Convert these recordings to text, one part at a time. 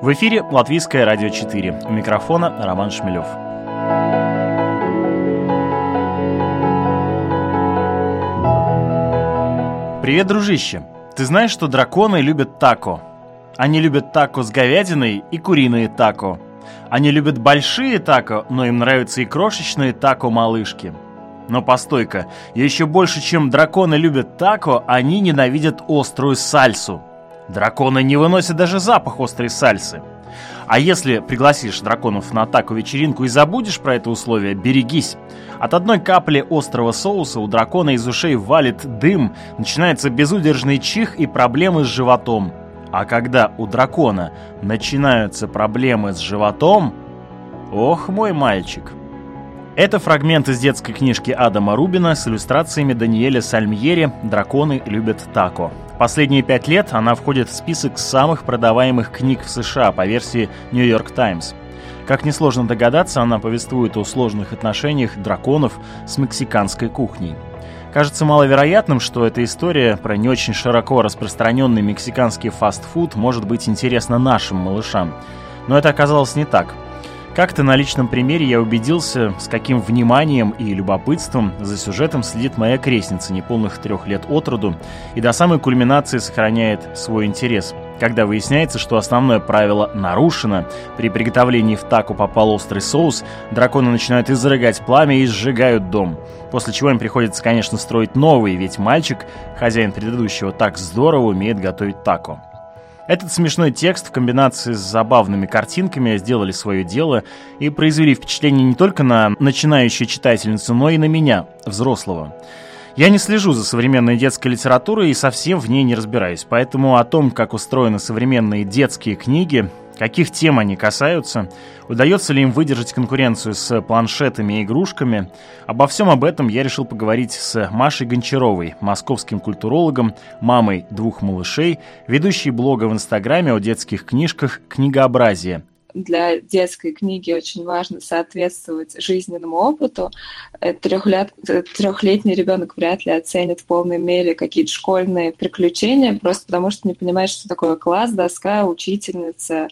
В эфире Латвийское радио 4. У микрофона Роман Шмелев. Привет, дружище! Ты знаешь, что драконы любят тако? Они любят тако с говядиной и куриные тако. Они любят большие тако, но им нравятся и крошечные тако-малышки. Но постой-ка, еще больше, чем драконы любят тако, они ненавидят острую сальсу – Драконы не выносят даже запах острой сальсы. А если пригласишь драконов на атаку вечеринку и забудешь про это условие, берегись. От одной капли острого соуса у дракона из ушей валит дым, начинается безудержный чих и проблемы с животом. А когда у дракона начинаются проблемы с животом... Ох, мой мальчик. Это фрагмент из детской книжки Адама Рубина с иллюстрациями Даниэля Сальмьери «Драконы любят тако». Последние пять лет она входит в список самых продаваемых книг в США по версии New York Times. Как несложно догадаться, она повествует о сложных отношениях драконов с мексиканской кухней. Кажется маловероятным, что эта история про не очень широко распространенный мексиканский фастфуд может быть интересна нашим малышам. Но это оказалось не так – как-то на личном примере я убедился, с каким вниманием и любопытством за сюжетом следит моя крестница неполных трех лет от роду и до самой кульминации сохраняет свой интерес. Когда выясняется, что основное правило нарушено, при приготовлении в таку попал острый соус, драконы начинают изрыгать пламя и сжигают дом. После чего им приходится, конечно, строить новый, ведь мальчик, хозяин предыдущего, так здорово умеет готовить тако. Этот смешной текст в комбинации с забавными картинками сделали свое дело и произвели впечатление не только на начинающую читательницу, но и на меня, взрослого. Я не слежу за современной детской литературой и совсем в ней не разбираюсь, поэтому о том, как устроены современные детские книги, каких тем они касаются, удается ли им выдержать конкуренцию с планшетами и игрушками. Обо всем об этом я решил поговорить с Машей Гончаровой, московским культурологом, мамой двух малышей, ведущей блога в Инстаграме о детских книжках «Книгообразие», для детской книги очень важно соответствовать жизненному опыту. Трехлет, трехлетний ребенок вряд ли оценит в полной мере какие-то школьные приключения, просто потому что не понимает, что такое класс, доска, учительница.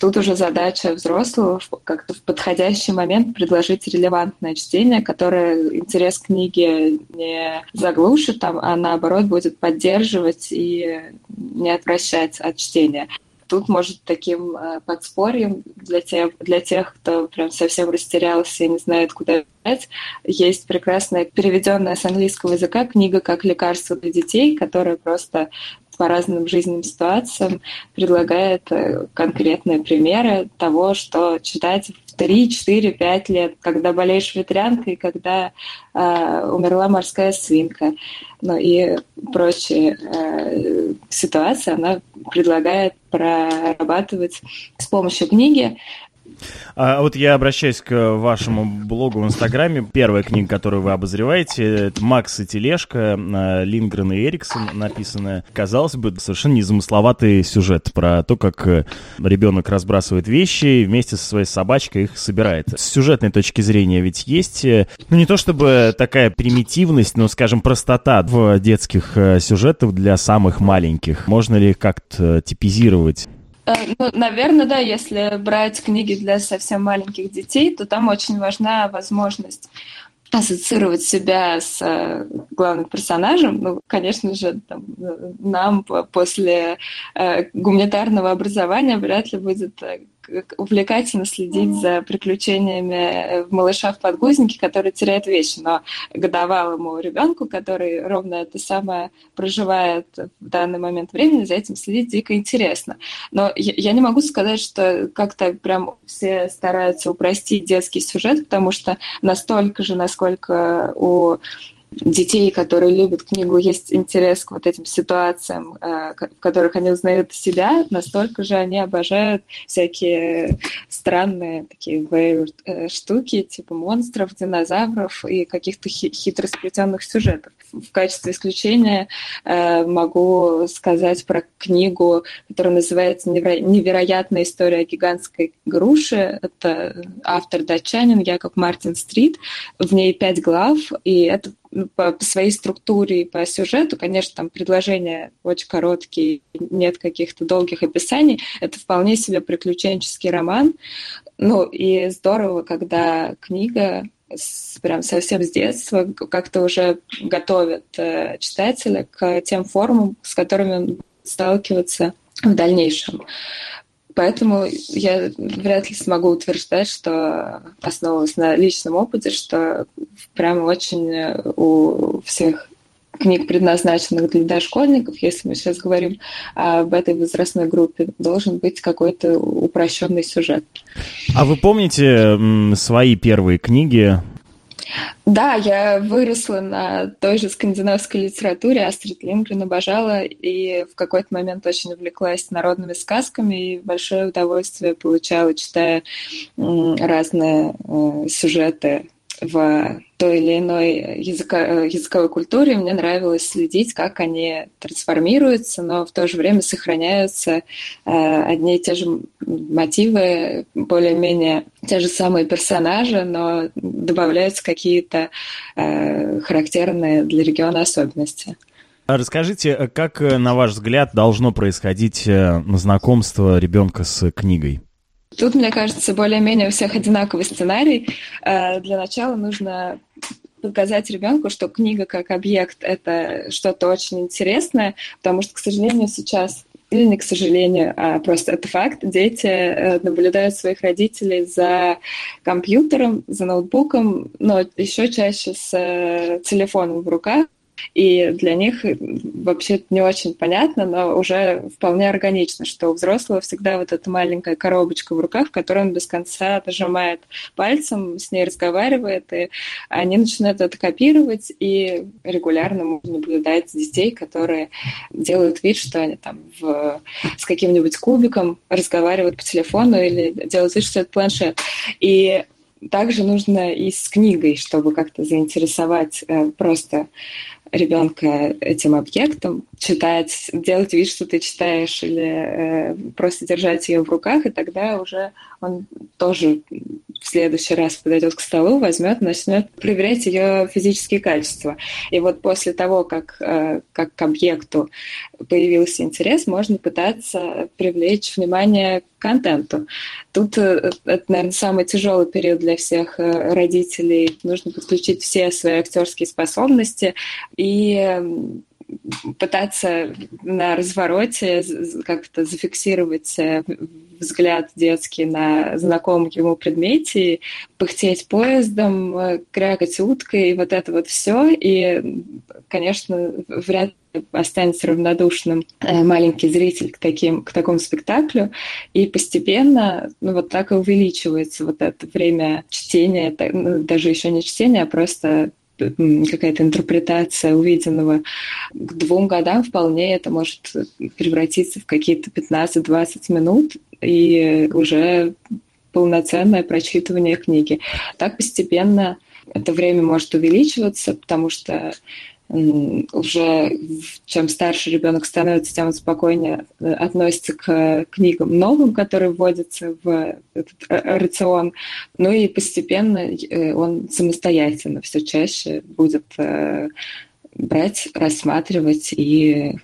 Тут уже задача взрослого как-то в подходящий момент предложить релевантное чтение, которое интерес книги не заглушит, а наоборот будет поддерживать и не отвращать от чтения тут может таким э, подспорьем для тех, для тех, кто прям совсем растерялся и не знает, куда взять, есть прекрасная переведенная с английского языка книга «Как лекарство для детей», которая просто по разным жизненным ситуациям предлагает э, конкретные примеры того, что читать в 3, 4, 5 лет, когда болеешь ветрянкой, когда э, умерла морская свинка, ну и прочие э, ситуации, она предлагает прорабатывать с помощью книги а вот я обращаюсь к вашему блогу в Инстаграме. Первая книга, которую вы обозреваете, это «Макс и тележка», э, Лингрен и Эриксон написанная. Казалось бы, совершенно незамысловатый сюжет про то, как э, ребенок разбрасывает вещи и вместе со своей собачкой их собирает. С сюжетной точки зрения ведь есть, э, ну не то чтобы такая примитивность, но, скажем, простота в детских сюжетах для самых маленьких. Можно ли как-то типизировать? Э, ну, наверное, да, если брать книги для совсем маленьких детей, то там очень важна возможность ассоциировать себя с э, главным персонажем, ну, конечно же, там, нам после э, гуманитарного образования вряд ли будет э, увлекательно следить за приключениями э, малыша в подгузнике, который теряет вещи. Но годовалому ребенку, который ровно это самое проживает в данный момент времени, за этим следить дико интересно. Но я не могу сказать, что как-то прям все стараются упростить детский сюжет, потому что настолько же, насколько у детей, которые любят книгу, есть интерес к вот этим ситуациям, э, в которых они узнают себя, настолько же они обожают всякие странные такие э, штуки, типа монстров, динозавров и каких-то хитро сплетенных сюжетов. В качестве исключения э, могу сказать про книгу, которая называется «Невероятная история гигантской груши». Это автор датчанин Яков Мартин Стрит. В ней пять глав, и это по своей структуре и по сюжету, конечно, там предложения очень короткие, нет каких-то долгих описаний. Это вполне себе приключенческий роман. Ну и здорово, когда книга с, прям совсем с детства как-то уже готовит э, читателя к тем формам, с которыми он сталкиваться в дальнейшем. Поэтому я вряд ли смогу утверждать, что основываясь на личном опыте, что прямо очень э, у всех книг, предназначенных для дошкольников, если мы сейчас говорим об этой возрастной группе, должен быть какой-то упрощенный сюжет. А вы помните свои первые книги? Да, я выросла на той же скандинавской литературе, Астрид Лингрен обожала, и в какой-то момент очень увлеклась народными сказками, и большое удовольствие получала, читая разные э, сюжеты в той или иной языка, языковой культуре, мне нравилось следить, как они трансформируются, но в то же время сохраняются э, одни и те же мотивы, более-менее те же самые персонажи, но добавляются какие-то э, характерные для региона особенности. А расскажите, как, на ваш взгляд, должно происходить э, знакомство ребенка с книгой? Тут, мне кажется, более-менее у всех одинаковый сценарий. Э, для начала нужно показать ребенку, что книга как объект — это что-то очень интересное, потому что, к сожалению, сейчас или не к сожалению, а просто это факт. Дети э, наблюдают своих родителей за компьютером, за ноутбуком, но еще чаще с э, телефоном в руках. И для них вообще не очень понятно, но уже вполне органично, что у взрослого всегда вот эта маленькая коробочка в руках, в которой он без конца нажимает пальцем, с ней разговаривает, и они начинают это копировать, и регулярно можно наблюдать детей, которые делают вид, что они там в, с каким-нибудь кубиком разговаривают по телефону или делают вид, что это планшет. И также нужно и с книгой, чтобы как-то заинтересовать э, просто ребенка этим объектом, читать, делать вид, что ты читаешь, или э, просто держать ее в руках, и тогда уже он тоже в следующий раз подойдет к столу, возьмет, начнет проверять ее физические качества. И вот после того, как, э, как к объекту появился интерес, можно пытаться привлечь внимание к контенту. Тут э, это, наверное, самый тяжелый период для всех э, родителей. Нужно подключить все свои актерские способности и пытаться на развороте как-то зафиксировать э, взгляд детский на знакомом ему предмете, пыхтеть поездом, э, крякать уткой, вот это вот все. И, конечно, вряд ли останется равнодушным э, маленький зритель к, таким, к такому спектаклю. И постепенно ну, вот так и увеличивается вот это время чтения, ну, даже еще не чтения, а просто какая-то интерпретация увиденного. К двум годам вполне это может превратиться в какие-то 15-20 минут и уже полноценное прочитывание книги. Так постепенно это время может увеличиваться, потому что уже чем старше ребенок становится, тем он спокойнее э, относится к книгам новым, которые вводятся в этот э, рацион. Ну и постепенно э, он самостоятельно все чаще будет брать, рассматривать и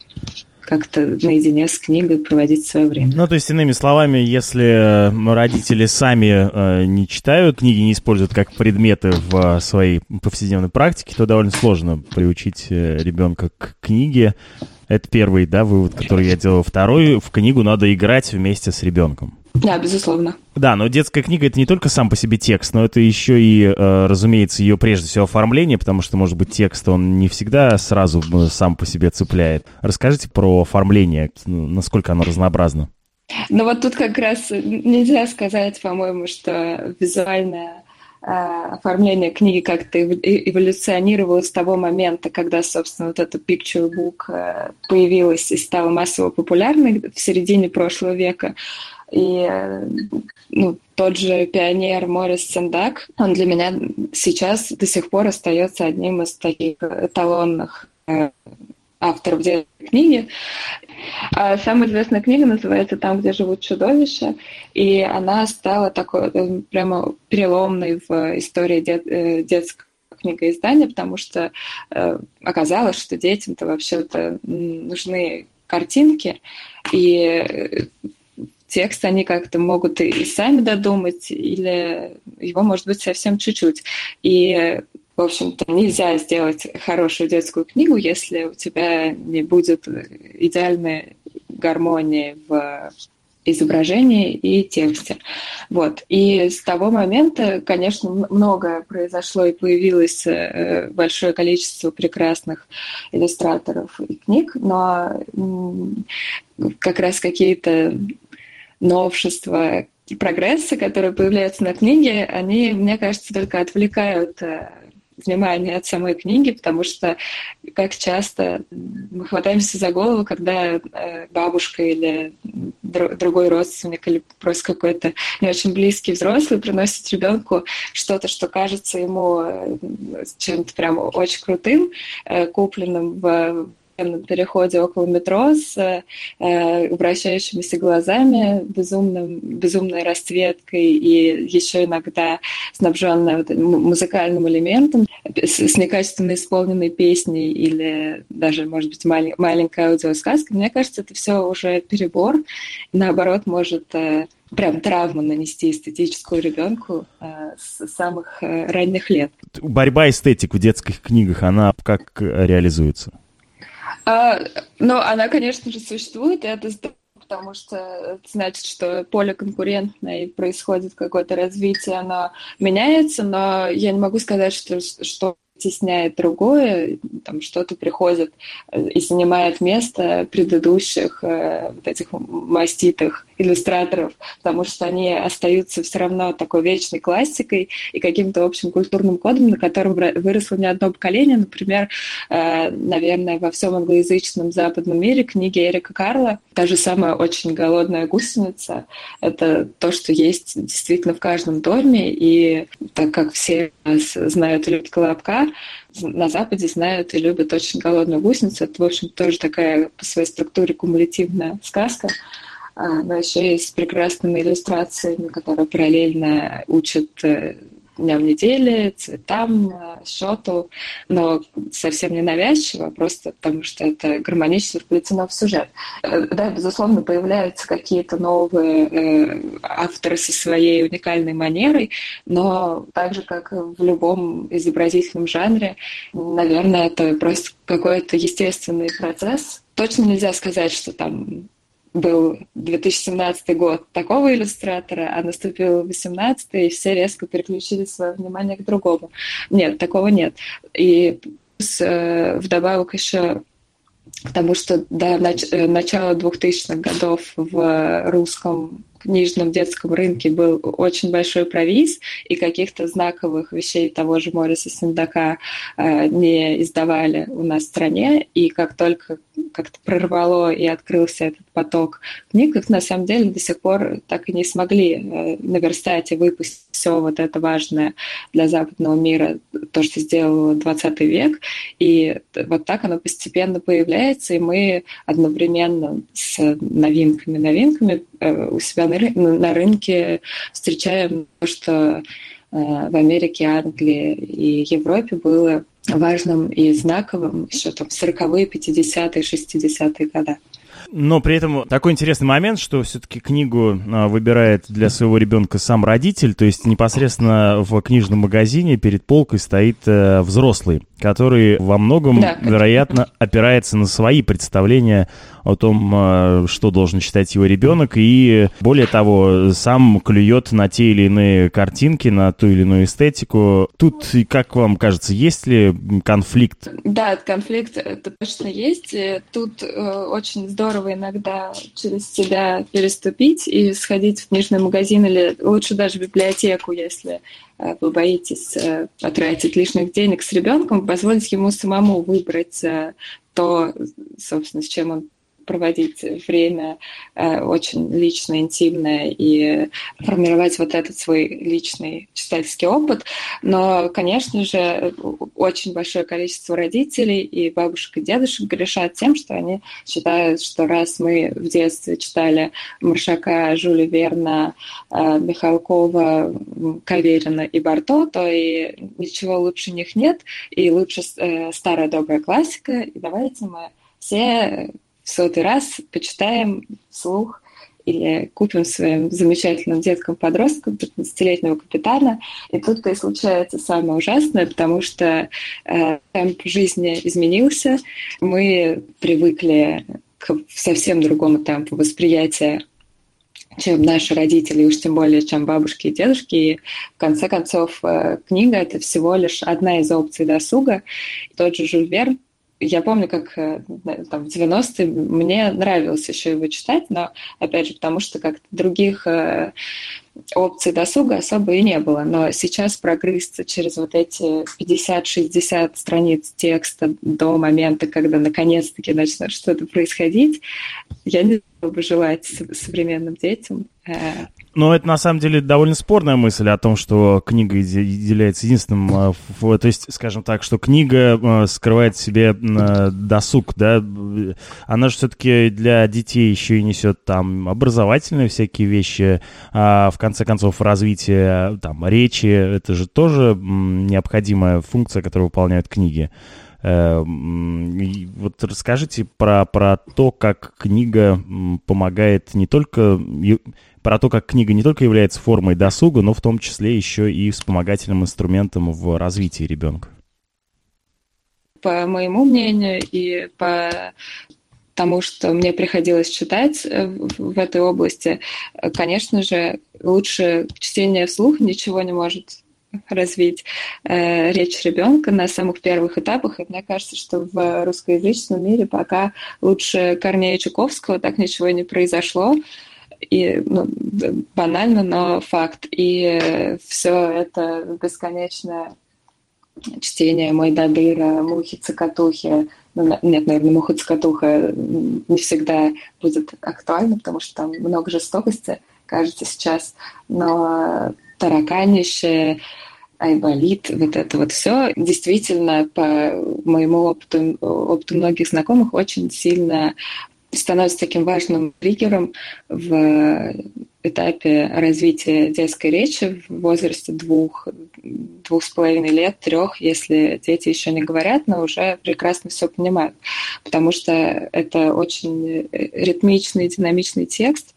как-то наедине с книгой проводить свое время. Ну, то есть, иными словами, если родители сами э, не читают книги, не используют как предметы в своей повседневной практике, то довольно сложно приучить э, ребенка к книге. Это первый, да, вывод, который я делал. Второй, в книгу надо играть вместе с ребенком. Да, безусловно. Да, но детская книга это не только сам по себе текст, но это еще и, э, разумеется, ее прежде всего оформление, потому что, может быть, текст он не всегда сразу э, сам по себе цепляет. Расскажите про оформление, насколько оно разнообразно. Ну вот тут как раз нельзя сказать, по-моему, что визуальное э, оформление книги как-то эволюционировало с того момента, когда, собственно, вот эта picture book появилась и стала массово популярной в середине прошлого века. И ну, тот же пионер Морис Сендак, он для меня сейчас до сих пор остается одним из таких эталонных э, авторов детской книги. А самая известная книга называется «Там, где живут чудовища», и она стала такой э, прямо переломной в истории дет, э, детского книгоиздания, потому что оказалось, что детям-то вообще-то нужны картинки, и текст они как-то могут и сами додумать, или его может быть совсем чуть-чуть. И в общем-то, нельзя сделать хорошую детскую книгу, если у тебя не будет идеальной гармонии в изображении и тексте. Вот. И с того момента, конечно, многое произошло и появилось э, большое количество прекрасных иллюстраторов и книг, но как раз какие-то новшества, прогресса, которые появляются на книге, они, мне кажется, только отвлекают э, внимание от самой книги, потому что как часто мы хватаемся за голову, когда э, бабушка или другой родственник или просто какой-то не очень близкий взрослый приносит ребенку что-то, что кажется ему э, чем-то прям очень крутым, купленным в на переходе около метро с э, вращающимися глазами, безумным, безумной расцветкой и еще иногда снабженная вот музыкальным элементом, с, с некачественно исполненной песней или даже, может быть, малень, маленькая аудиосказка. Мне кажется, это все уже перебор. Наоборот, может э, прям травму нанести эстетическую ребенку э, с самых э, ранних лет. Борьба эстетик в детских книгах, она как реализуется? А, ну, она, конечно же, существует, и это потому что это значит, что поле конкурентное и происходит какое-то развитие, оно меняется, но я не могу сказать, что, что стесняет другое, там что-то приходит э, и занимает место предыдущих э, вот этих маститых иллюстраторов, потому что они остаются все равно такой вечной классикой и каким-то общим культурным кодом, на котором выросло не одно поколение. Например, э, наверное, во всем англоязычном западном мире книги Эрика Карла, та же самая очень голодная гусеница, это то, что есть действительно в каждом доме, и так как все знают и любят Колобка, на Западе знают и любят очень голодную гусеницу. Это, в общем, тоже такая по своей структуре кумулятивная сказка. А, но еще и с прекрасными иллюстрациями, которые параллельно учат э, дням недели, цветам, э, счету, но совсем не навязчиво, просто потому что это гармонично вплетено в сюжет. Э, да, безусловно, появляются какие-то новые авторы со своей уникальной манерой, но так же, как в любом изобразительном жанре, наверное, это просто какой-то естественный процесс. Точно нельзя сказать, что там был 2017 год такого иллюстратора, а наступил 2018, и все резко переключили свое внимание к другому. Нет, такого нет. И э, вдобавок еще к тому, что до нач- э, начала 2000-х годов в русском книжном детском рынке был очень большой провиз, и каких-то знаковых вещей того же Мориса Синдака э, не издавали у нас в стране. И как только как-то прорвало и открылся этот поток книг, их на самом деле до сих пор так и не смогли э, наверстать и выпустить все вот это важное для западного мира, то, что сделал 20 век. И вот так оно постепенно появляется, и мы одновременно с новинками-новинками у себя на рынке встречаем то, что э, в Америке, Англии и Европе было важным и знаковым еще там 40-е, 50-е, 60-е годы. Но при этом такой интересный момент, что все-таки книгу а, выбирает для своего ребенка сам родитель, то есть непосредственно в книжном магазине перед полкой стоит э, взрослый, который во многом, да, вероятно, опирается на свои представления о том, э, что должен читать его ребенок, и более того, сам клюет на те или иные картинки, на ту или иную эстетику. Тут, как вам кажется, есть ли конфликт? Да, конфликт это точно есть. Тут э, очень здорово иногда через себя переступить и сходить в книжный магазин или лучше даже в библиотеку, если э, вы боитесь э, потратить лишних денег с ребенком, позволить ему самому выбрать э, то, собственно, с чем он проводить время э, очень личное, интимное и формировать вот этот свой личный читательский опыт. Но, конечно же, очень большое количество родителей и бабушек и дедушек грешат тем, что они считают, что раз мы в детстве читали Маршака, Жюля Верна, э, Михалкова, Каверина и Барто, то и ничего лучше них нет, и лучше э, старая добрая классика, и давайте мы все в сотый раз почитаем вслух или купим своим замечательным деткам-подросткам 15-летнего капитана. И тут-то и случается самое ужасное, потому что э, темп жизни изменился, мы привыкли к совсем другому темпу восприятия чем наши родители, уж тем более, чем бабушки и дедушки. И в конце концов, э, книга — это всего лишь одна из опций досуга. Тот же Жюль Верн я помню, как э, там, в 90-е мне нравилось еще его читать, но, опять же, потому что как-то других э, опций досуга особо и не было. Но сейчас прогрызться через вот эти 50-60 страниц текста до момента, когда наконец-таки начнет что-то происходить, я не бы желать современным детям. Э, но это на самом деле довольно спорная мысль о том, что книга является единственным, э, то есть, скажем так, что книга э, скрывает в себе досуг, да, она же все-таки для детей еще и несет там образовательные всякие вещи, а в конце концов развитие там речи, это же тоже необходимая функция, которую выполняют книги. Эм, вот расскажите про, про то, как книга помогает не только про то, как книга не только является формой досуга, но в том числе еще и вспомогательным инструментом в развитии ребенка. По моему мнению и по тому, что мне приходилось читать э, в этой области, конечно же, лучше чтение вслух ничего не может развить э, речь ребенка на самых первых этапах. И мне кажется, что в русскоязычном мире пока лучше Корнея Чуковского так ничего не произошло. И ну, банально, но факт. И все это бесконечное чтение «Мой Дадыра», «Мухи-цокотухи». Ну, нет, наверное, «Муха-цокотуха» не всегда будет актуально, потому что там много жестокости, кажется, сейчас. Но тараканище, айболит, вот это вот все действительно по моему опыту, опыту многих знакомых очень сильно становится таким важным триггером в этапе развития детской речи в возрасте двух, двух с половиной лет, трех, если дети еще не говорят, но уже прекрасно все понимают, потому что это очень ритмичный, динамичный текст,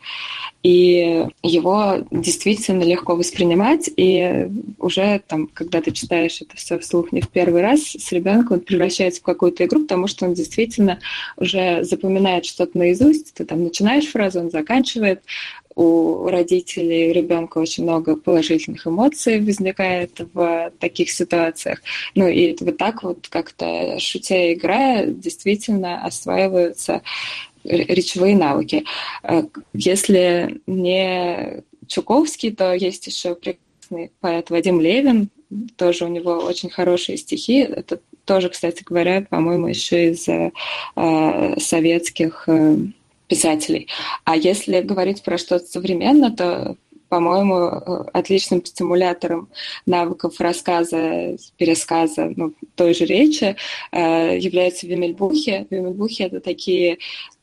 и его действительно легко воспринимать, и уже там, когда ты читаешь это все вслух не в первый раз, с ребенком он превращается в какую-то игру, потому что он действительно уже запоминает что-то наизусть, ты там начинаешь фразу, он заканчивает, у родителей ребенка очень много положительных эмоций возникает в таких ситуациях. Ну и вот так вот как-то шутя играя действительно осваиваются речевые навыки. Э, если не Чуковский, то есть еще прекрасный поэт Вадим Левин, тоже у него очень хорошие стихи. Это тоже, кстати говоря, по-моему, еще из э, советских э, писателей. А если говорить про что-то современное, то по-моему, э, отличным стимулятором навыков рассказа, пересказа ну, той же речи э, являются вимельбухи. Вимельбухи — это такие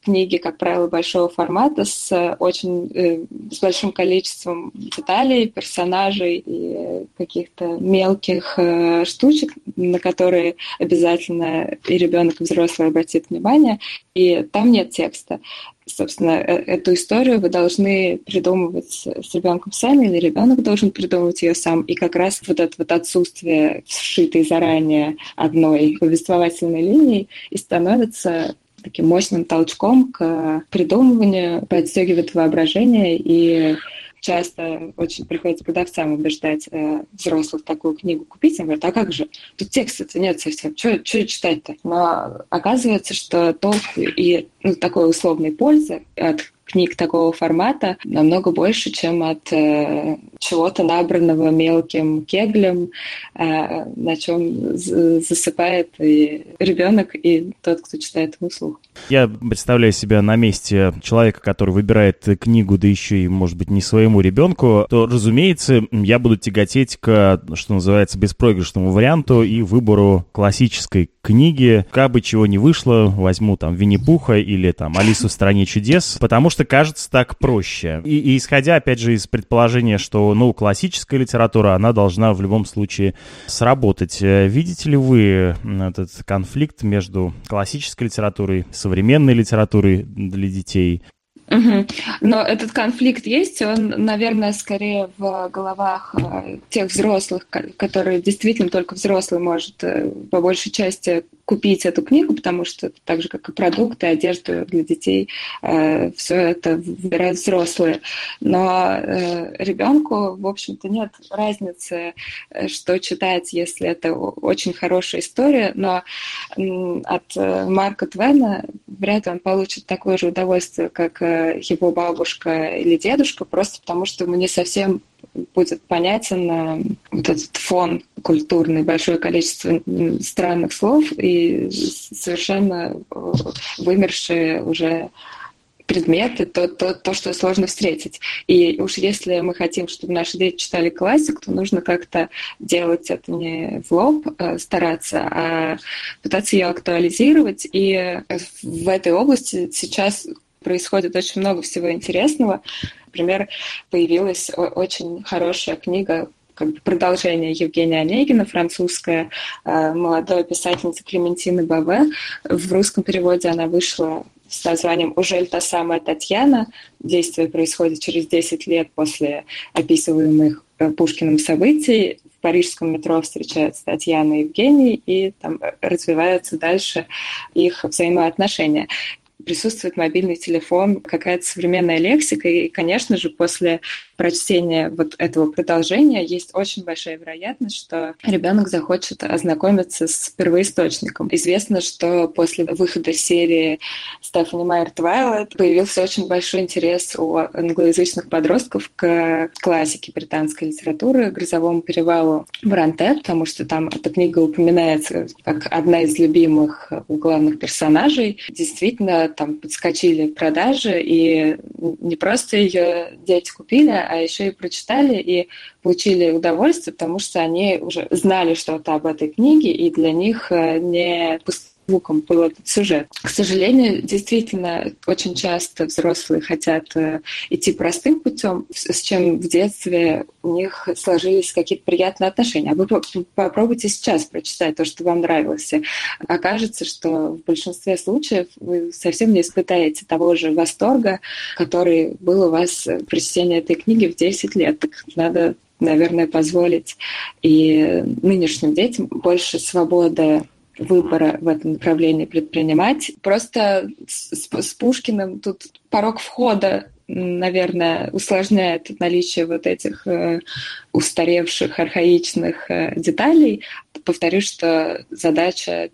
книги, как правило, большого формата с очень э, с большим количеством деталей, персонажей и каких-то мелких э, штучек, на которые обязательно и ребенок, и взрослый обратит внимание. И там нет текста собственно, э, эту историю вы должны придумывать с ребенком сами, или ребенок должен придумывать ее сам. И как раз вот это вот отсутствие сшитой заранее одной повествовательной линии и становится таким мощным толчком к придумыванию, подстегивает воображение и часто очень приходится продавцам убеждать э, взрослых такую книгу купить. Они говорят, а как же? Тут текста-то нет совсем. Что читать-то? Но оказывается, что толк и ну, такой условной пользы от книг такого формата намного больше, чем от э, чего-то набранного мелким кеглем, э, на чем засыпает и ребенок, и тот, кто читает ему слух. Я представляю себя на месте человека, который выбирает книгу, да еще и, может быть, не своему ребенку, то, разумеется, я буду тяготеть к, что называется, беспроигрышному варианту и выбору классической книги. Как бы чего не вышло, возьму там Винни-Пуха или там Алису в стране чудес, потому что кажется так проще. И, и исходя, опять же, из предположения, что, ну, классическая литература, она должна в любом случае сработать. Э, видите ли вы этот конфликт между классической литературой, современной литературой для детей? Угу. Но этот конфликт есть, он, наверное, скорее в головах э, тех взрослых, которые действительно только взрослый может э, по большей части купить эту книгу, потому что так же, как и продукты, одежду для детей, э, все это выбирают взрослые. Но э, ребенку, в общем-то, нет разницы, э, что читать, если это очень хорошая история, но э, от Марка Твена вряд ли он получит такое же удовольствие, как э, его бабушка или дедушка, просто потому что ему не совсем будет понятен э, вот этот фон культурный, большое количество странных слов и совершенно э, вымершие уже предметы, то, то, то, что сложно встретить. И уж если мы хотим, чтобы наши дети читали классику, то нужно как-то делать это не в лоб, а стараться, а пытаться ее актуализировать. И в этой области сейчас происходит очень много всего интересного. Например, появилась очень хорошая книга как бы продолжение Евгения Онегина, французская э, молодая писательница Клементины Баве. В русском переводе она вышла с названием «Ужель та самая Татьяна?». Действие происходит через 10 лет после описываемых э, Пушкиным событий. В парижском метро встречаются Татьяна и Евгений, и там развиваются дальше их взаимоотношения присутствует мобильный телефон, какая-то современная лексика. И, конечно же, после прочтения вот этого продолжения есть очень большая вероятность, что ребенок захочет ознакомиться с первоисточником. Известно, что после выхода серии Стефани Майер Твайлайт появился очень большой интерес у англоязычных подростков к классике британской литературы, «Грозовому перевалу» Бранте, потому что там эта книга упоминается как одна из любимых у главных персонажей. Действительно, там подскочили продажи, и не просто ее дети купили, а еще и прочитали и получили удовольствие, потому что они уже знали что-то об этой книге, и для них э, не звуком был этот сюжет. К сожалению, действительно, очень часто взрослые хотят э, идти простым путем, с чем в детстве у них сложились какие-то приятные отношения. А вы попробуйте сейчас прочитать то, что вам нравилось. Окажется, что в большинстве случаев вы совсем не испытаете того же восторга, который был у вас при чтении этой книги в 10 лет. Так надо наверное, позволить и нынешним детям больше свободы выбора в этом направлении предпринимать. Просто с, с Пушкиным тут порог входа наверное, усложняет наличие вот этих э, устаревших, архаичных э, деталей. Повторюсь, что задача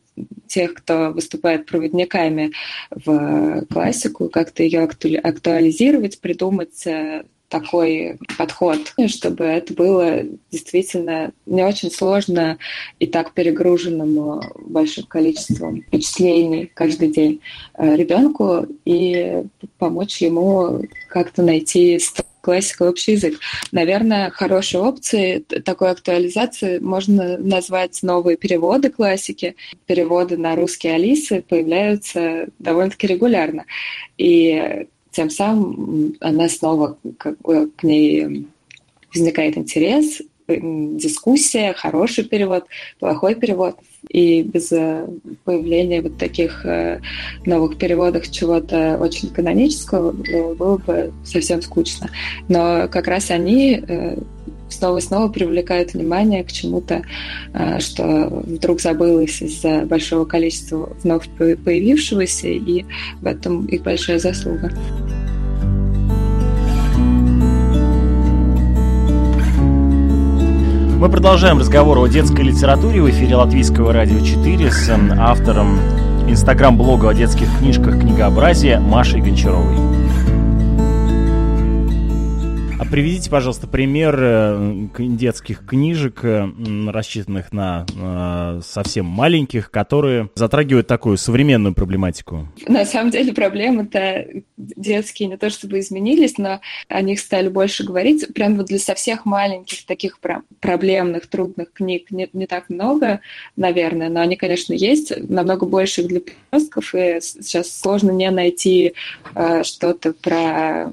тех, кто выступает проводниками в классику, как-то ее актуализировать, придумать э, такой подход, чтобы это было действительно не очень сложно и так перегруженному большим количеством впечатлений каждый день э, ребенку и помочь ему как-то найти классика общий язык. Наверное, хорошей опцией такой актуализации можно назвать новые переводы классики. Переводы на русский Алисы появляются довольно-таки регулярно. И тем самым она снова как бы, к ней возникает интерес, дискуссия, хороший перевод, плохой перевод. И без э, появления вот таких э, новых переводов чего-то очень канонического э, было бы совсем скучно. Но как раз они снова и снова привлекают внимание к чему-то, что вдруг забылось из-за большого количества вновь появившегося, и в этом их большая заслуга. Мы продолжаем разговор о детской литературе в эфире Латвийского радио 4 с автором инстаграм-блога о детских книжках «Книгообразие» Машей Гончаровой. А приведите, пожалуйста, пример э, детских книжек, э, рассчитанных на э, совсем маленьких, которые затрагивают такую современную проблематику. На самом деле проблемы-то детские не то чтобы изменились, но о них стали больше говорить. Прям вот для совсем маленьких таких проблемных, трудных книг не, не так много, наверное, но они, конечно, есть. Намного больше для подростков, и сейчас сложно не найти э, что-то про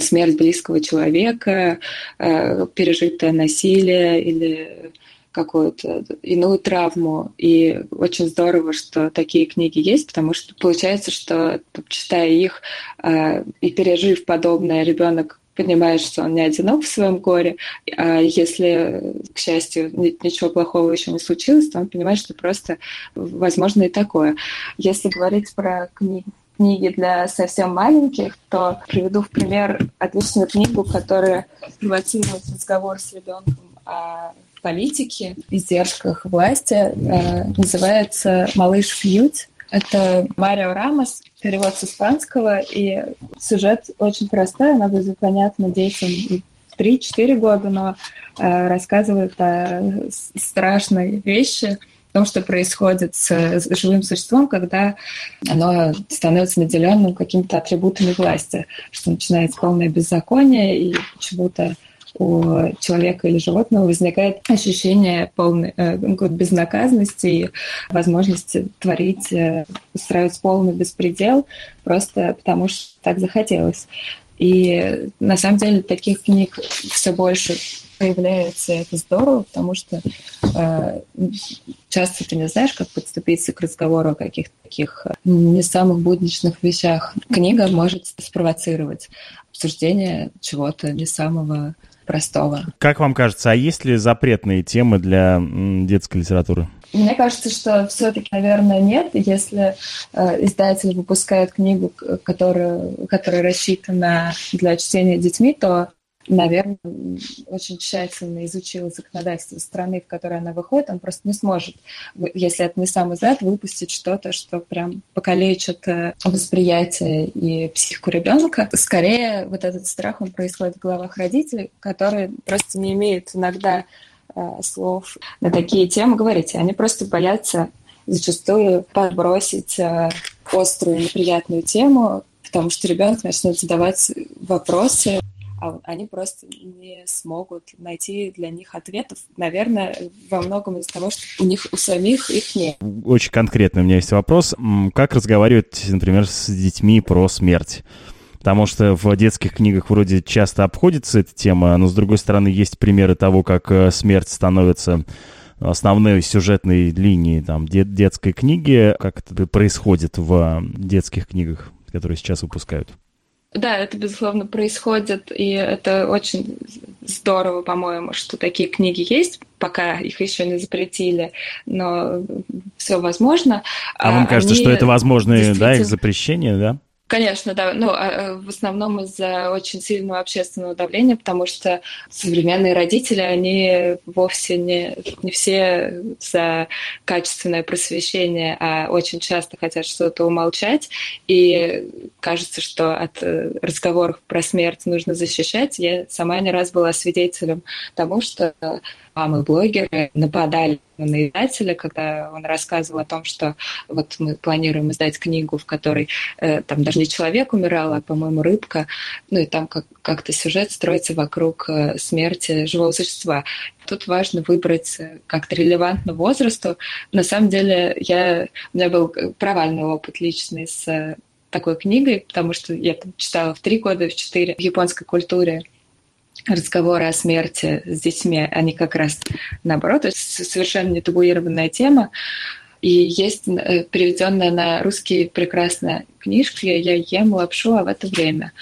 смерть близкого человека, человека, э, пережитое насилие или какую-то иную травму. И очень здорово, что такие книги есть, потому что получается, что читая их э, и пережив подобное, ребенок понимает, что он не одинок в своем горе, а если, к счастью, ничего плохого еще не случилось, то он понимает, что просто возможно и такое. Если говорить про книги книги для совсем маленьких, то приведу в пример отличную книгу, которая провоцирует разговор с ребенком о политике, издержках власти. Э, называется «Малыш Фьють». Это Марио Рамос, перевод с испанского, и сюжет очень простой, она будет понятна детям 3-4 года, но э, рассказывает о страшной вещи – том, что происходит с живым существом, когда оно становится наделенным какими-то атрибутами власти, что начинается полное беззаконие и почему-то у человека или животного возникает ощущение полной э, безнаказанности и возможности творить, э, устраивать полный беспредел просто потому, что так захотелось. И на самом деле таких книг все больше появляется, это здорово, потому что э, часто ты не знаешь, как подступиться к разговору о каких-то таких э, не самых будничных вещах. Книга может спровоцировать обсуждение чего-то не самого простого. Как вам кажется, а есть ли запретные темы для детской литературы? Мне кажется, что все-таки, наверное, нет. Если э, издатель выпускает книгу, которая, которая рассчитана для чтения детьми, то наверное, очень тщательно изучил законодательство страны, в которой она выходит, он просто не сможет, если это не сам издат, выпустить что-то, что прям покалечит э, восприятие и психику ребенка. Скорее, вот этот страх, он происходит в головах родителей, которые просто не имеют иногда э, слов на такие темы говорить. Они просто боятся зачастую подбросить э, острую неприятную тему, потому что ребенок начнет задавать вопросы, а они просто не смогут найти для них ответов, наверное, во многом из-за того, что у них у самих их нет. Очень конкретно у меня есть вопрос. Как разговаривать, например, с детьми про смерть? Потому что в детских книгах вроде часто обходится эта тема, но, с другой стороны, есть примеры того, как э, смерть становится основной сюжетной линией там, дет детской книги. Как это происходит в детских книгах, которые сейчас выпускают? Да, это, безусловно, происходит, и это очень здорово, по-моему, что такие книги есть, пока их еще не запретили, но все возможно. А вам кажется, Они что это возможно, действительно... да, их запрещение, да? Конечно, да. Ну, а, а, в основном из-за очень сильного общественного давления, потому что современные родители, они вовсе не, не все за качественное просвещение, а очень часто хотят что-то умолчать. И кажется, что от э, разговоров про смерть нужно защищать. Я сама не раз была свидетелем тому, что мамы-блогеры нападали на издателя, когда он рассказывал о том, что вот мы планируем издать книгу, в которой э, там даже не человек умирал, а, по-моему, рыбка, ну и там как- как-то сюжет строится вокруг э, смерти живого существа. Тут важно выбрать э, как-то релевантно возрасту. На самом деле я, у меня был провальный опыт личный с э, такой книгой, потому что я там читала в три года, в четыре в японской культуре разговоры о смерти с детьми, они как раз наоборот, совершенно не табуированная тема. И есть э, переведенная на русский прекрасная книжка «Я ем лапшу, а в это время».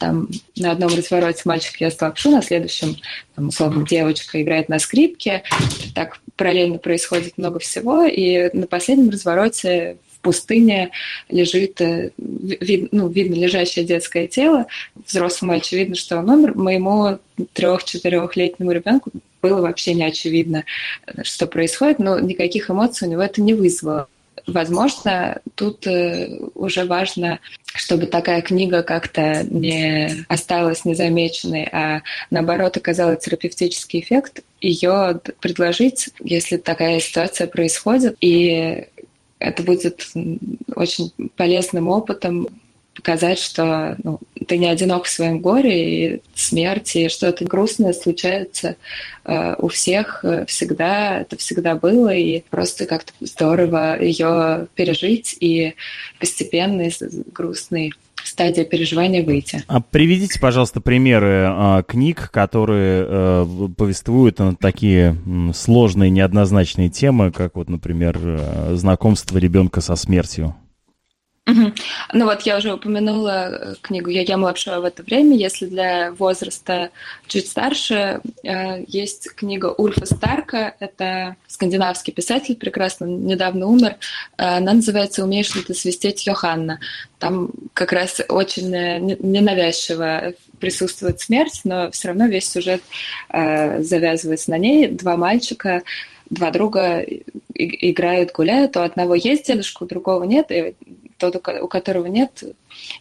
Там на одном развороте мальчик ест лапшу, на следующем, там, условно, девочка играет на скрипке. Так параллельно происходит много всего. И на последнем развороте пустыне лежит, э, вид, ну, видно лежащее детское тело, взрослому очевидно, что он умер, моему трех-четырехлетнему ребенку было вообще не очевидно, что происходит, но никаких эмоций у него это не вызвало. Возможно, тут э, уже важно, чтобы такая книга как-то не осталась незамеченной, а наоборот оказала терапевтический эффект, ее предложить, если такая ситуация происходит, и это будет очень полезным опытом показать, что ну, ты не одинок в своем горе, и смерти, и что-то грустное случается э, у всех э, всегда, это всегда было, и просто как-то здорово ее пережить и постепенно из грустной стадии переживания выйти. А приведите, пожалуйста, примеры э, книг, которые э, повествуют на такие сложные, неоднозначные темы, как вот, например, э, знакомство ребенка со смертью. Угу. Ну вот я уже упомянула э, книгу «Я ем лапшу в это время». Если для возраста чуть старше, э, есть книга Ульфа Старка. Это скандинавский писатель, прекрасно недавно умер. Э, она называется «Умеешь ли ты свистеть, Йоханна?». Там как раз очень ненавязчиво присутствует смерть, но все равно весь сюжет завязывается на ней. Два мальчика два друга играют, гуляют, у одного есть дедушка, у другого нет, и тот, у которого нет,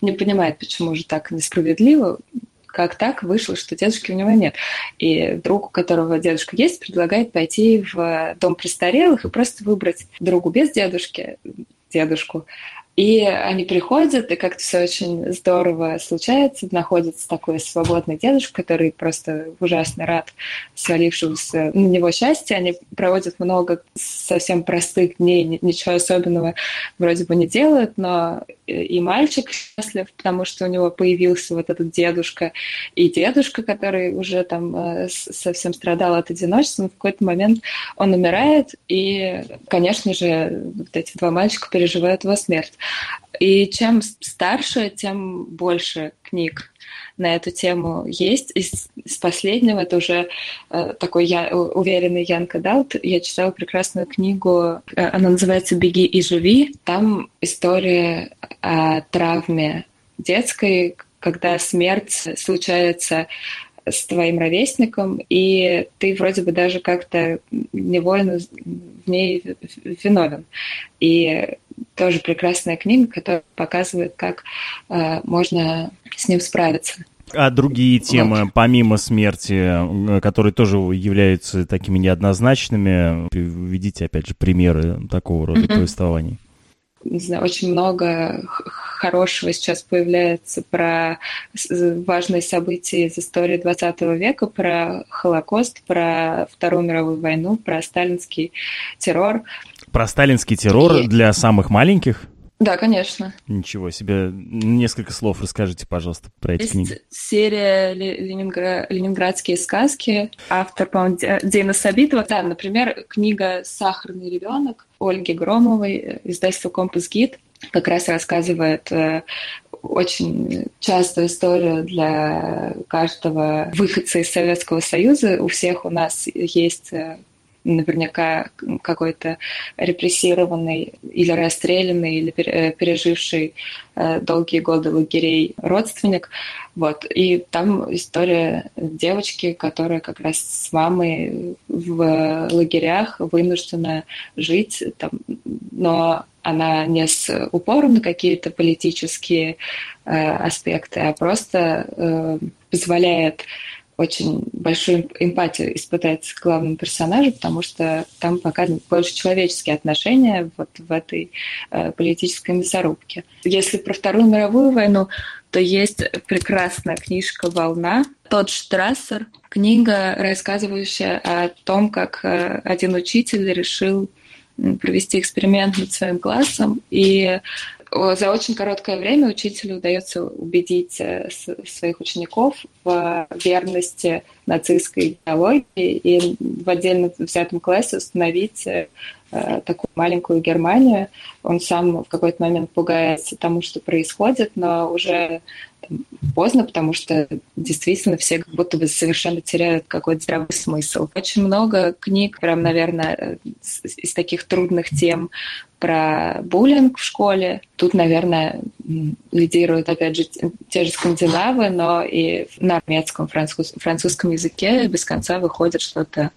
не понимает, почему же так несправедливо, как так вышло, что дедушки у него нет. И друг, у которого дедушка есть, предлагает пойти в дом престарелых и просто выбрать другу без дедушки дедушку, и они приходят, и как-то все очень здорово случается. Находится такой свободный дедушка, который просто ужасно рад свалившемуся на него счастья. Они проводят много совсем простых дней, ничего особенного вроде бы не делают, но и мальчик счастлив, потому что у него появился вот этот дедушка, и дедушка, который уже там э, совсем страдал от одиночества, но в какой-то момент он умирает, и, конечно же, вот эти два мальчика переживают его смерть. И чем старше, тем больше книг на эту тему есть. Из, из последнего, это уже э, такой я, уверенный Ян Кадаут, я читала прекрасную книгу, э, она называется «Беги и живи». Там история о травме детской, когда смерть случается с твоим ровесником, и ты вроде бы даже как-то невольно в ней виновен. И тоже прекрасная книга, которая показывает, как э, можно с ним справиться. А другие темы, вот. помимо смерти, э, которые тоже являются такими неоднозначными, приведите, опять же, примеры такого рода mm-hmm. повествований не знаю, очень много хорошего сейчас появляется про важные события из истории 20 века, про Холокост, про Вторую мировую войну, про сталинский террор. Про сталинский террор И... для самых маленьких? Да, конечно. Ничего себе. Несколько слов расскажите, пожалуйста, про эти Есть книги. серия Ленингра... «Ленинградские сказки». Автор, по-моему, Дина Сабитова. Да, например, книга «Сахарный ребенок» Ольги Громовой, э, издательство «Компас Гид», как раз рассказывает э, очень частую историю для каждого выходца из Советского Союза. У всех у нас есть э, наверняка какой-то репрессированный или расстрелянный, или э, переживший э, долгие годы лагерей родственник. Вот. И там история девочки, которая как раз с мамой в лагерях вынуждена жить, там, но она не с упором на какие-то политические э, аспекты, а просто э, позволяет очень большую эмпатию испытать к главному персонажу, потому что там показаны больше человеческие отношения вот в этой э, политической мясорубке. Если про Вторую мировую войну, то есть прекрасная книжка «Волна». Тот Штрассер, книга, рассказывающая о том, как э, один учитель решил провести эксперимент над своим классом и за очень короткое время учителю удается убедить э, своих учеников в верности нацистской идеологии и в отдельно взятом классе установить э, такую маленькую Германию. Он сам в какой-то момент пугается тому, что происходит, но уже поздно, потому что действительно все как будто бы совершенно теряют какой-то здравый смысл. Очень много книг, прям, наверное, из таких трудных тем про буллинг в школе. Тут, наверное, лидируют, опять же, те же скандинавы, но и на немецком, француз, французском языке без конца выходит что-то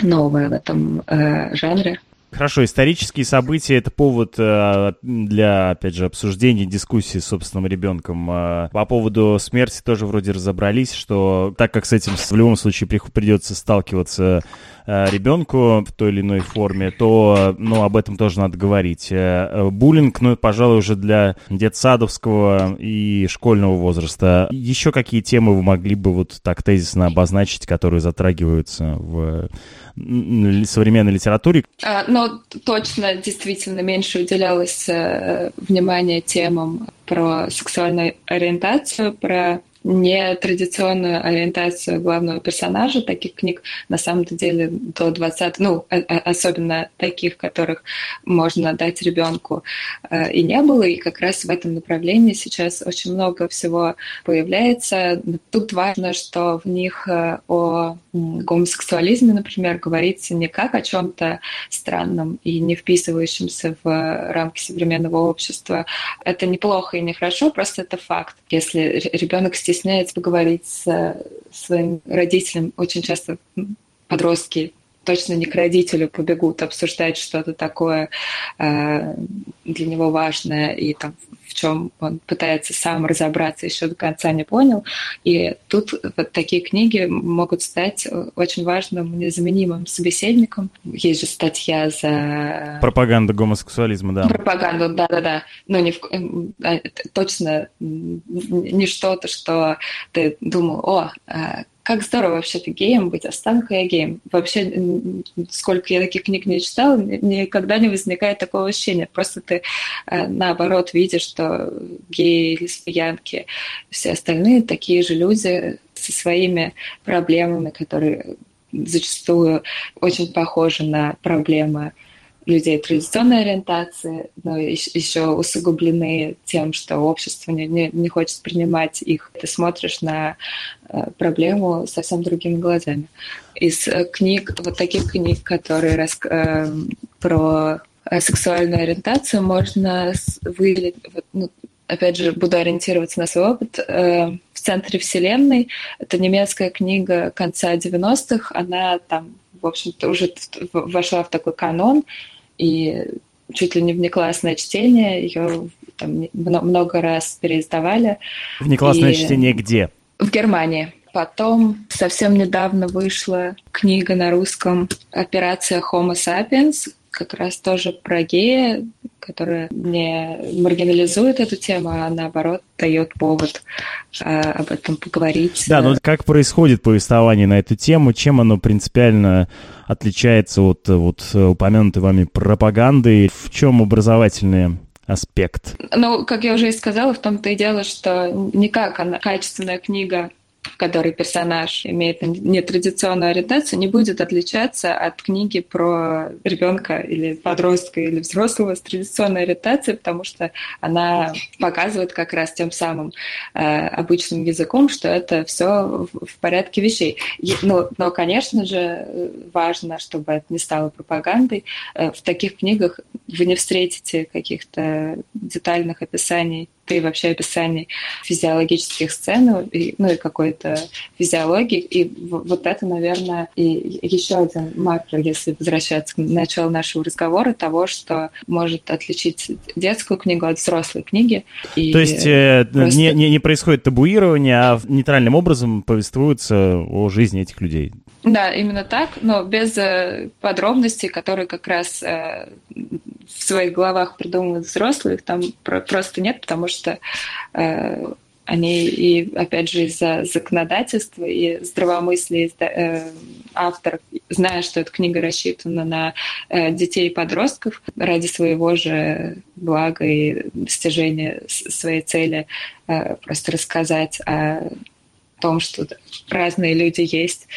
новое в этом э, жанре. Хорошо, исторические события — это повод э, для, опять же, обсуждения, дискуссии с собственным ребенком. Э, по поводу смерти тоже вроде разобрались, что так как с этим в любом случае придется сталкиваться ребенку в той или иной форме, то, ну, об этом тоже надо говорить. Буллинг, ну, пожалуй, уже для детсадовского и школьного возраста. Еще какие темы вы могли бы вот так тезисно обозначить, которые затрагиваются в современной литературе? А, ну, точно, действительно, меньше уделялось э, внимания темам про сексуальную ориентацию, про нетрадиционную ориентацию главного персонажа таких книг. На самом деле до 20 ну особенно таких которых можно дать ребенку э, и не было. И как раз в этом направлении сейчас очень много всего появляется. Тут важно что в них э, о гомосексуализме например говорится не как о чем-то странном и не вписывающемся в рамки современного общества. Это неплохо и нехорошо просто это факт. Если ребенок стесняется стесняется поговорить с своим родителем. Очень часто подростки точно не к родителю побегут обсуждать что-то такое э, для него важное и там в чем он пытается сам разобраться, еще до конца не понял. И тут вот такие книги могут стать очень важным, незаменимым собеседником. Есть же статья за... Пропаганда гомосексуализма, да. Пропаганда, да-да-да. Но не в... А, точно не что-то, что ты думал, о, а, как здорово вообще-то геем быть, а стану-ка я геем. Вообще, сколько я таких книг не читала, никогда не возникает такого ощущения. Просто ты, э, наоборот, видишь, что геи, лесбиянки, все остальные такие же люди со своими проблемами, которые зачастую очень похожи на проблемы людей традиционной ориентации, но еще усугублены тем, что общество не, не, не хочет принимать их. Ты смотришь на э, проблему совсем другими глазами. Из э, книг, вот таких книг, которые рас, э, про сексуальную ориентацию, можно выделить, вот, ну, опять же, буду ориентироваться на свой опыт, э, в центре Вселенной. Это немецкая книга конца 90-х. Она там, в общем-то, уже вошла в такой канон и чуть ли не внеклассное чтение, ее там много раз переиздавали. Внеклассное и... чтение где? В Германии. Потом совсем недавно вышла книга на русском «Операция Homo sapiens», как раз тоже про гея, которая не маргинализует эту тему, а наоборот дает повод а, об этом поговорить. Да, но как происходит повествование на эту тему, чем оно принципиально отличается от вот упомянутой вами пропаганды, в чем образовательный аспект? Ну, как я уже и сказала, в том-то и дело, что никак она качественная книга в которой персонаж имеет нетрадиционную ориентацию, не будет отличаться от книги про ребенка или подростка или взрослого с традиционной ориентацией, потому что она показывает как раз тем самым э, обычным языком, что это все в, порядке вещей. И, но, но, конечно же, важно, чтобы это не стало пропагандой. Э, в таких книгах вы не встретите каких-то детальных описаний и вообще описаний физиологических сцен, ну и, ну и какой-то физиологии. И вот это, наверное, и еще один маркер, если возвращаться к началу нашего разговора, того, что может отличить детскую книгу от взрослой книги. И То есть э, просто... не, не, не происходит табуирование, а нейтральным образом повествуется о жизни этих людей. Да, именно так, но без э, подробностей, которые как раз э, в своих головах придумывают взрослые, их там просто нет, потому что э, они и, опять же, из-за законодательства и здравомыслия э, автор, зная, что эта книга рассчитана на э, детей и подростков, ради своего же блага и достижения своей цели э, просто рассказать о том, что разные люди есть,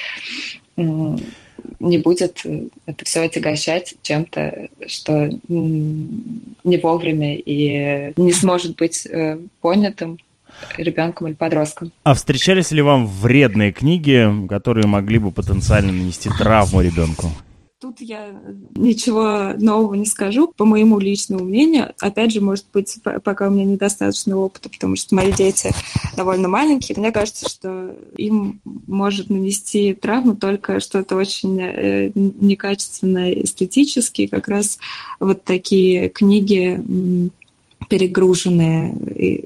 не будет это все отягощать чем-то, что не вовремя и не сможет быть э, понятым ребенком или подростком. А встречались ли вам вредные книги, которые могли бы потенциально нанести травму ребенку? Тут я ничего нового не скажу, по моему личному мнению. Опять же, может быть, пока у меня недостаточно опыта, потому что мои дети довольно маленькие. Мне кажется, что им может нанести травму только что-то очень э, некачественное эстетически. Как раз вот такие книги перегруженные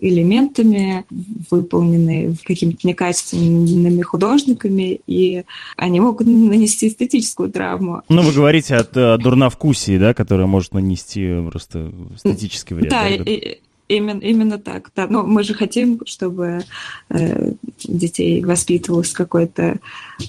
элементами, выполненные какими-то некачественными художниками, и они могут нанести эстетическую травму. Ну, вы говорите от, от дурновкусии, да, которая может нанести просто эстетический вред. Да, да? И, Именно, именно так, да. Но мы же хотим, чтобы э, детей воспитывался какой-то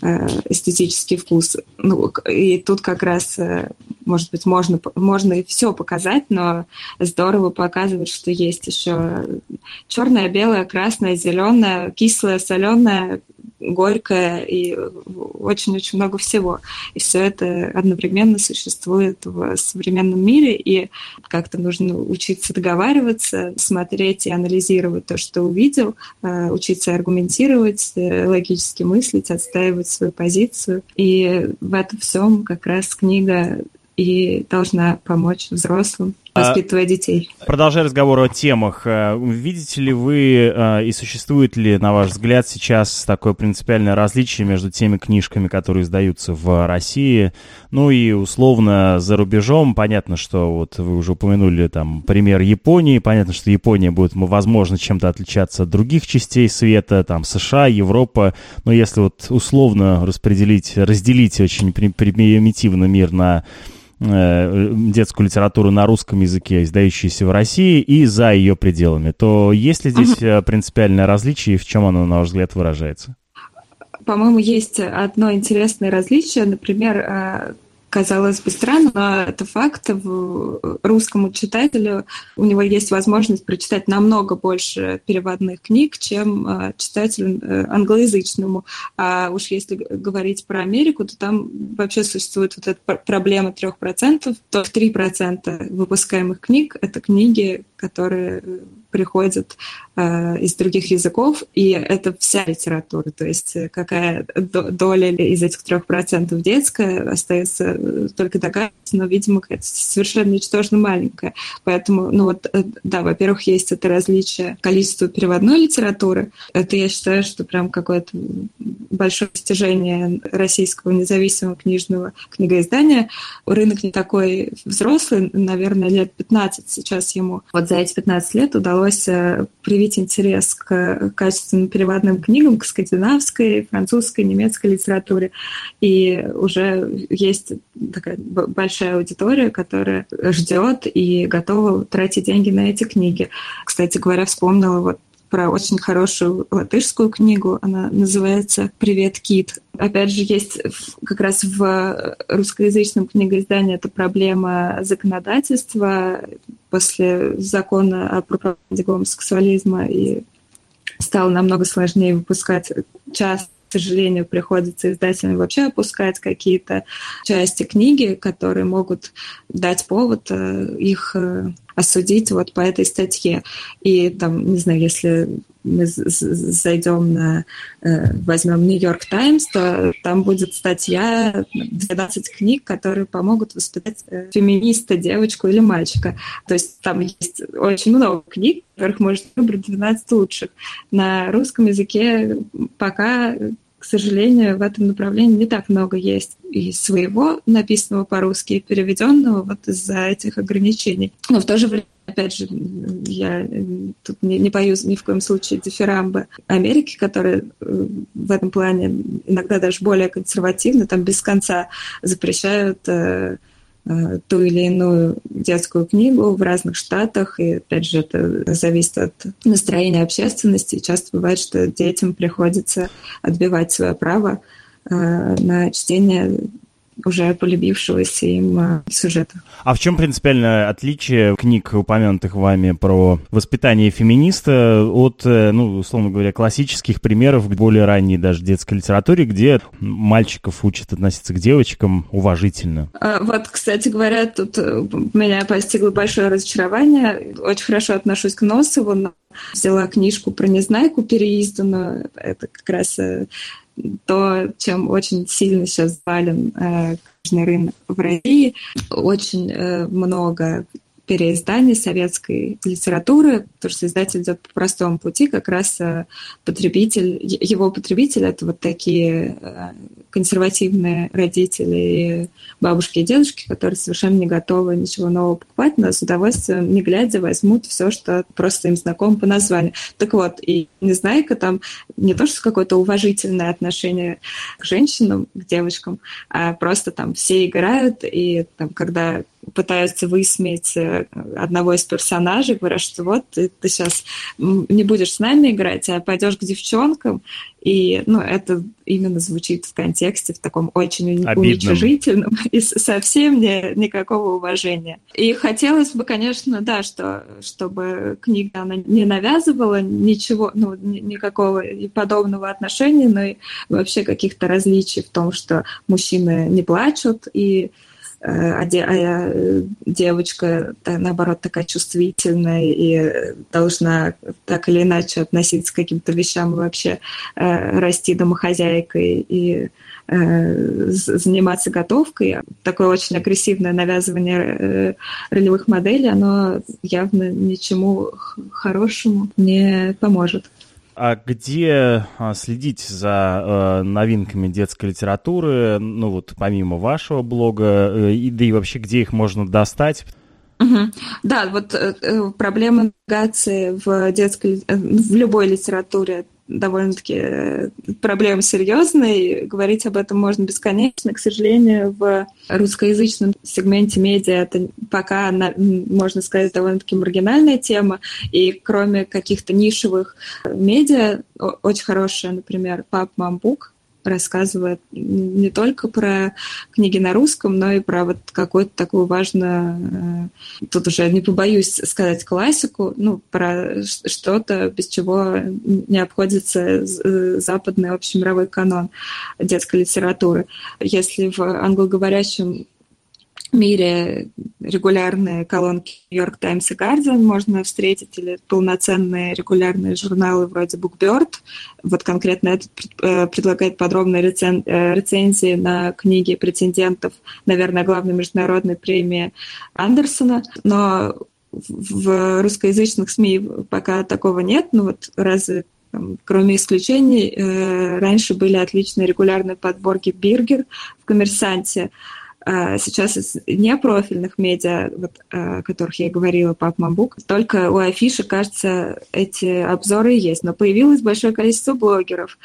э, эстетический вкус. Ну, и тут как раз, э, может быть, можно, можно и все показать, но здорово показывать, что есть еще черное, белое, красное, зеленое, кислое, соленое, горькое и очень-очень много всего. И все это одновременно существует в современном мире, и как-то нужно учиться договариваться, смотреть и анализировать то, что увидел, э, учиться аргументировать, э, логически мыслить, отстаивать свою позицию. И в этом всем как раз книга и должна помочь взрослым воспитывая детей. Продолжая разговор о темах, э, видите ли вы э, и существует ли, на ваш взгляд, сейчас такое принципиальное различие между теми книжками, которые издаются в России, ну и условно за рубежом? Понятно, что вот вы уже упомянули там пример Японии, понятно, что Япония будет, возможно, чем-то отличаться от других частей света, там США, Европа, но если вот условно распределить, разделить очень примитивно мир на детскую литературу на русском языке, издающуюся в России, и за ее пределами, то есть ли здесь uh принципиальное различие и в чем оно, на ваш взгляд, выражается? По-моему, есть одно интересное различие. Например, э, казалось бы странно, но это факт. Русскому читателю у него есть возможность прочитать намного больше переводных книг, чем э, читателю э, англоязычному. А уж если говорить про Америку, то там вообще существует вот эта проблема 3%, то 3% выпускаемых книг — это книги, которые приходят э, из других языков, и это вся литература, то есть э, какая доля из этих трех процентов детская остается э, только такая, но, видимо, какая-то совершенно ничтожно маленькая. Поэтому, ну вот, э, да, во-первых, есть это различие количества переводной литературы. Это, я считаю, что прям какое-то большое достижение российского независимого книжного книгоиздания. Рынок не такой взрослый, наверное, лет 15 сейчас ему. Вот за эти 15 лет удалось э, привить интерес к качественным переводным книгам, к скандинавской, французской, немецкой литературе. И уже есть такая большая аудитория, которая ждет и готова тратить деньги на эти книги. Кстати говоря, вспомнила вот про очень хорошую латышскую книгу. Она называется «Привет, Кит». Опять же, есть как раз в русскоязычном книгоиздании эта проблема законодательства после закона о пропаганде гомосексуализма и стало намного сложнее выпускать часто к сожалению, приходится издателям вообще опускать какие-то части книги, которые могут дать повод э, их э, осудить вот по этой статье. И там, не знаю, если мы зайдем на, э, возьмем Нью-Йорк Таймс, то там будет статья 12 книг, которые помогут воспитать феминиста, девочку или мальчика. То есть там есть очень много книг, которых можно выбрать 12 лучших. На русском языке пока к сожалению, в этом направлении не так много есть и своего написанного по-русски, и переведенного вот из-за этих ограничений. Но в то же время опять же, я тут не, не боюсь ни в коем случае дифирамбы Америки, которые э, в этом плане иногда даже более консервативны, там без конца запрещают Э, ту или иную детскую книгу в разных штатах, и опять же это зависит от настроения общественности. часто бывает, что детям приходится отбивать свое право э, на чтение уже полюбившегося им э, сюжета. А в чем принципиальное отличие книг, упомянутых вами про воспитание феминиста, от, э, ну, условно говоря, классических примеров более ранней даже детской литературе, где мальчиков учат относиться к девочкам уважительно? А, вот, кстати говоря, тут э, меня постигло большое разочарование. Очень хорошо отношусь к Носову, но взяла книжку про Незнайку переизданную. Это как раз э, то, чем очень сильно сейчас завален э, книжный рынок в России. Очень э, много переизданий советской литературы, потому что издатель идет по простому пути, как раз э, потребитель, его потребитель это вот такие э, консервативные родители, бабушки и дедушки, которые совершенно не готовы ничего нового покупать, но с удовольствием, не глядя, возьмут все, что просто им знакомо по названию. Так вот, и Незнайка там не то, что какое-то уважительное отношение к женщинам, к девочкам, а просто там все играют, и там, когда пытаются высмеять э, одного из персонажей, говорят, что вот ты, ты сейчас не будешь с нами играть, а пойдешь к девчонкам. И ну, это именно звучит в контексте в таком очень Обидным. уничижительном и совсем не, никакого уважения. И хотелось бы, конечно, да, что, чтобы книга она не навязывала ничего, ну, никакого подобного отношения, но и вообще каких-то различий в том, что мужчины не плачут и а, де, а девочка, наоборот, такая чувствительная и должна так или иначе относиться к каким-то вещам вообще э, расти домохозяйкой и э, заниматься готовкой. Такое очень агрессивное навязывание ролевых моделей, оно явно ничему хорошему не поможет. А где а, следить за э, новинками детской литературы, ну вот помимо вашего блога, э, и, да и вообще где их можно достать? Да, вот э, э проблема навигации в детской, э, в любой литературе довольно-таки э, проблема серьезная, говорить об этом можно бесконечно. К сожалению, в русскоязычном сегменте медиа это пока, можно сказать, довольно-таки маргинальная тема, и кроме каких-то нишевых медиа, очень хорошая, например, «Пап, мам, бук», рассказывает не только про книги на русском, но и про вот какую-то такую важную, э, тут уже не побоюсь сказать классику, ну, про что-то, без чего не обходится э, западный общемировой канон детской литературы. Если в англоговорящем мире регулярные колонки Нью-Йорк Таймс и Guardian можно встретить, или полноценные регулярные журналы вроде Bookbird. Вот конкретно этот э, предлагает подробные. Э, рецензии на книги претендентов, наверное, главной международной премии Андерсона. Но в русскоязычных СМИ пока такого нет. Ну вот разве кроме исключений, э, раньше были отличные регулярные подборки Биргер в «Коммерсанте», сейчас из непрофильных медиа, вот, о которых я говорила, Пап Мамбук, только у афиши, кажется, эти обзоры есть. Но появилось большое количество блогеров,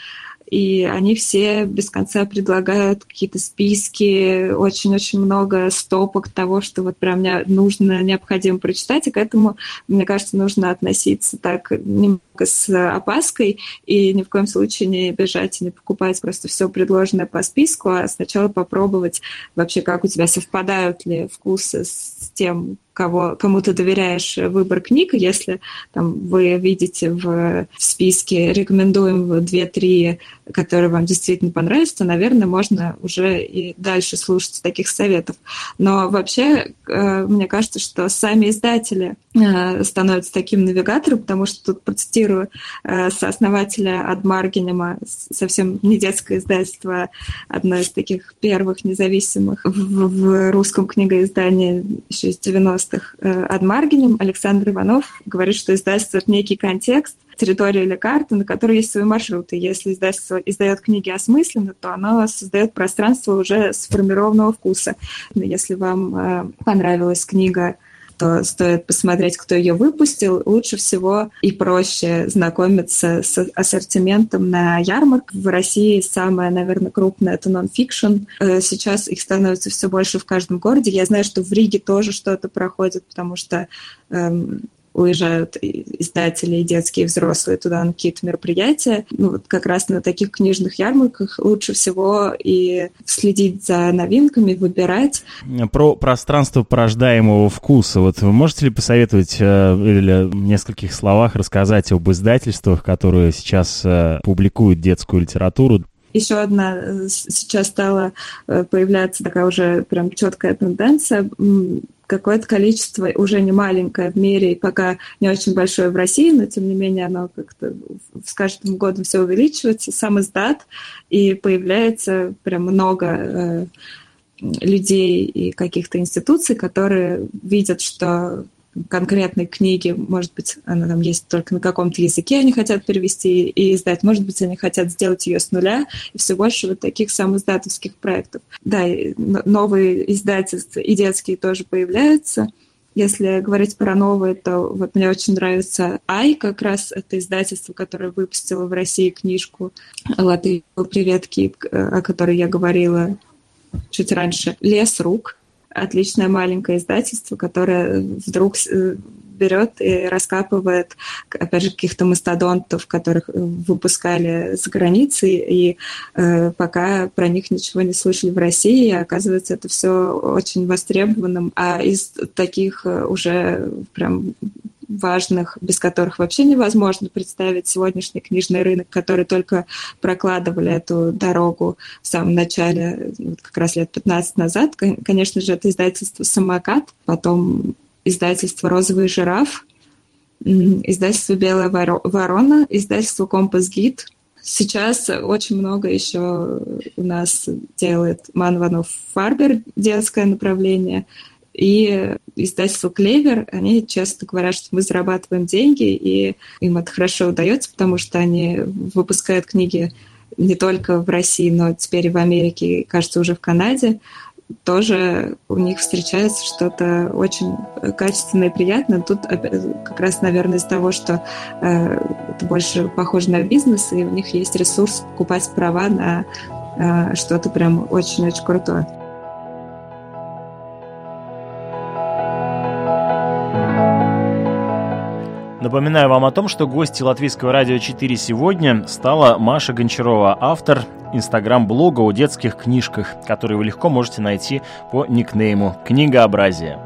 и они все без конца предлагают какие-то списки, очень-очень много стопок того, что вот прям мне нужно, необходимо прочитать, и к этому, мне кажется, нужно относиться так немного с опаской и ни в коем случае не бежать и не покупать просто все предложенное по списку, а сначала попробовать вообще, как у тебя совпадают ли вкусы с тем, кого, кому ты доверяешь выбор книг. Если там, вы видите в, в списке рекомендуем 2-3, которые вам действительно понравятся, то, наверное, можно уже и дальше слушать таких советов. Но вообще, э, мне кажется, что сами издатели э, становятся таким навигатором, потому что тут процитирую э, сооснователя Адмаргенема, совсем не детское издательство, одно из таких первых независимых в, в русском книгоиздании еще из 90 90-х э, Адмаргинем Александр Иванов говорит, что издательство — это некий контекст, территория или карта, на которой есть свои маршруты. Если издательство издает книги осмысленно, то оно создает пространство уже сформированного вкуса. Если вам понравилась книга то стоит посмотреть, кто ее выпустил. Лучше всего и проще знакомиться с ассортиментом на ярмарках. В России самая, наверное, крупная — это нон-фикшн. Э, сейчас их становится все больше в каждом городе. Я знаю, что в Риге тоже что-то проходит, потому что эм, уезжают издатели, и детские, и взрослые туда на какие-то мероприятия. Ну, вот как раз на таких книжных ярмарках лучше всего и следить за новинками, выбирать. Про пространство порождаемого вкуса. Вот вы можете ли посоветовать э, или в нескольких словах рассказать об издательствах, которые сейчас э, публикуют детскую литературу? Еще одна э, сейчас стала появляться такая уже прям четкая тенденция какое-то количество, уже не маленькое в мире, и пока не очень большое в России, но тем не менее оно как-то с каждым годом все увеличивается, сам издат, и появляется прям много э, людей и каких-то институций, которые видят, что конкретной книги, может быть, она там есть только на каком-то языке, они хотят перевести и издать, может быть, они хотят сделать ее с нуля, и все больше вот таких самоиздатовских проектов. Да, новые издательства и детские тоже появляются. Если говорить про новые, то вот мне очень нравится Ай, как раз это издательство, которое выпустило в России книжку «Латынь привет, Кип», о которой я говорила чуть раньше. «Лес рук», отличное маленькое издательство, которое вдруг э, берет и раскапывает, опять же, каких-то мастодонтов, которых выпускали за границей, и э, пока про них ничего не слышали в России, оказывается, это все очень востребованным. А из таких э, уже прям важных, без которых вообще невозможно представить сегодняшний книжный рынок, который только прокладывали эту дорогу в самом начале, вот как раз лет 15 назад. Конечно же, это издательство «Самокат», потом издательство «Розовый жираф», издательство «Белая ворона», издательство «Компас Гид». Сейчас очень много еще у нас делает Манванов Фарбер, детское направление – и издательство «Клевер», они часто говорят, что мы зарабатываем деньги, и им это хорошо удается, потому что они выпускают книги не только в России, но теперь и в Америке, и, кажется, уже в Канаде. Тоже у них встречается что-то очень качественное и приятное. Тут как раз, наверное, из-за того, что э, это больше похоже на бизнес, и у них есть ресурс покупать права на э, что-то прям очень-очень крутое. Напоминаю вам о том, что гостью Латвийского радио 4 сегодня стала Маша Гончарова, автор инстаграм-блога о детских книжках, который вы легко можете найти по никнейму «Книгообразие».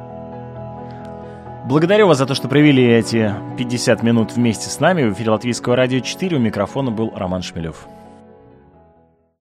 Благодарю вас за то, что провели эти 50 минут вместе с нами. В эфире Латвийского радио 4 у микрофона был Роман Шмелев.